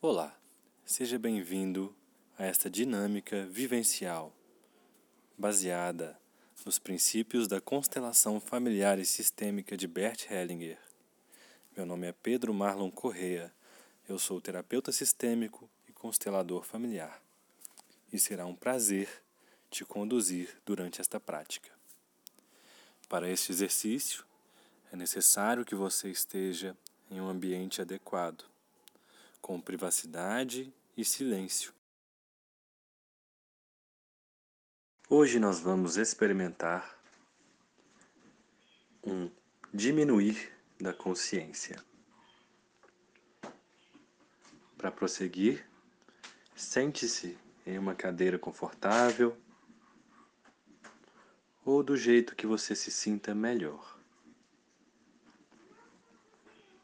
Olá, seja bem-vindo a esta dinâmica vivencial baseada nos princípios da constelação familiar e sistêmica de Bert Hellinger. Meu nome é Pedro Marlon Correa, eu sou terapeuta sistêmico e constelador familiar, e será um prazer te conduzir durante esta prática. Para este exercício, é necessário que você esteja em um ambiente adequado, com privacidade e silêncio. Hoje nós vamos experimentar um diminuir da consciência. Para prosseguir, sente-se em uma cadeira confortável ou do jeito que você se sinta melhor.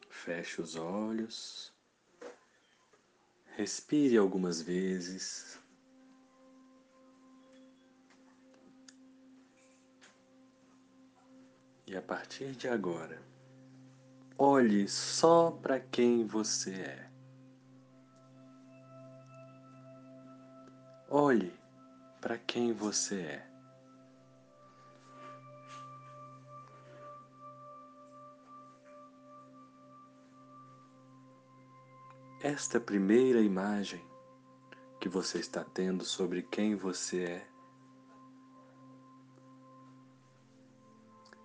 Feche os olhos. Respire algumas vezes. E a partir de agora, olhe só para quem você é. Olhe para quem você é. Esta primeira imagem que você está tendo sobre quem você é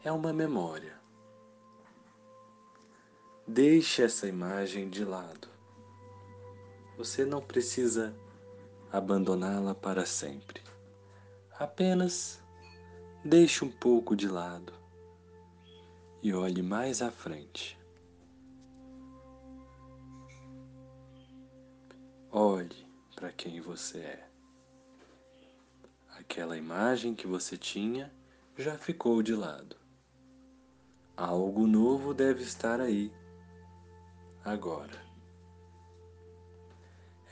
é uma memória. Deixe essa imagem de lado. Você não precisa abandoná-la para sempre. Apenas deixe um pouco de lado e olhe mais à frente. Olhe para quem você é. Aquela imagem que você tinha já ficou de lado. Algo novo deve estar aí, agora.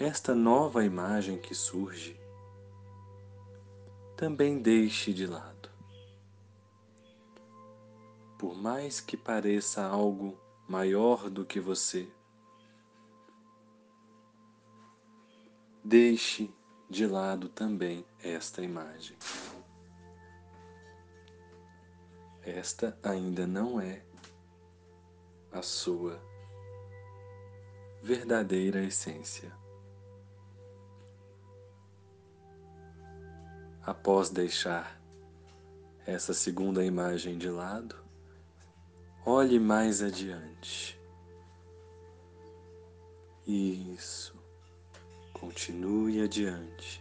Esta nova imagem que surge também deixe de lado. Por mais que pareça algo maior do que você, Deixe de lado também esta imagem. Esta ainda não é a sua verdadeira essência. Após deixar essa segunda imagem de lado, olhe mais adiante. Isso. Continue adiante.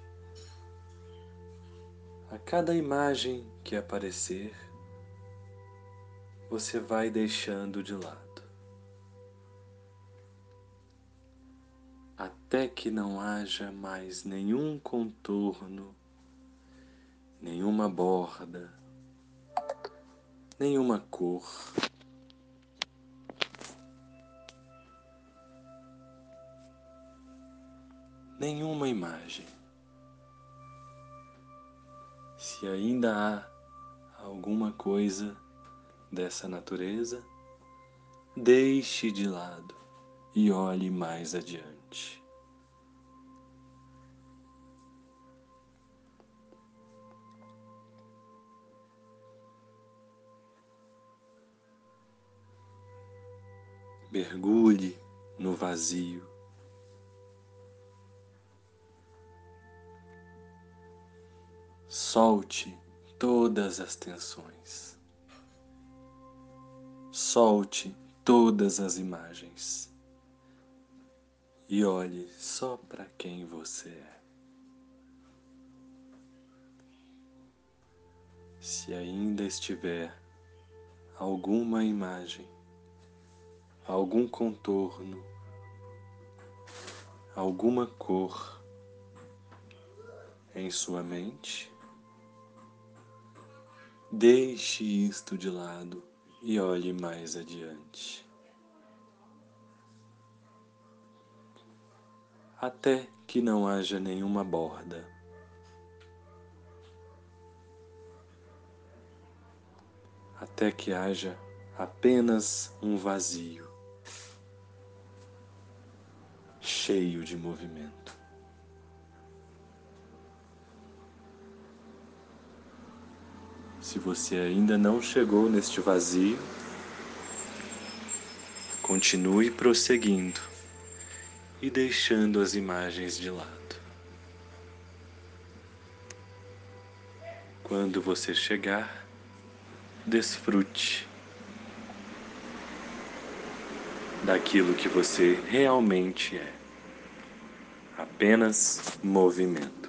A cada imagem que aparecer, você vai deixando de lado. Até que não haja mais nenhum contorno, nenhuma borda, nenhuma cor. Nenhuma imagem. Se ainda há alguma coisa dessa natureza, deixe de lado e olhe mais adiante. Mergulhe no vazio. Solte todas as tensões. Solte todas as imagens. E olhe só para quem você é. Se ainda estiver alguma imagem, algum contorno, alguma cor em sua mente, Deixe isto de lado e olhe mais adiante. Até que não haja nenhuma borda. Até que haja apenas um vazio. cheio de movimento. Se você ainda não chegou neste vazio, continue prosseguindo e deixando as imagens de lado. Quando você chegar, desfrute daquilo que você realmente é. Apenas movimento.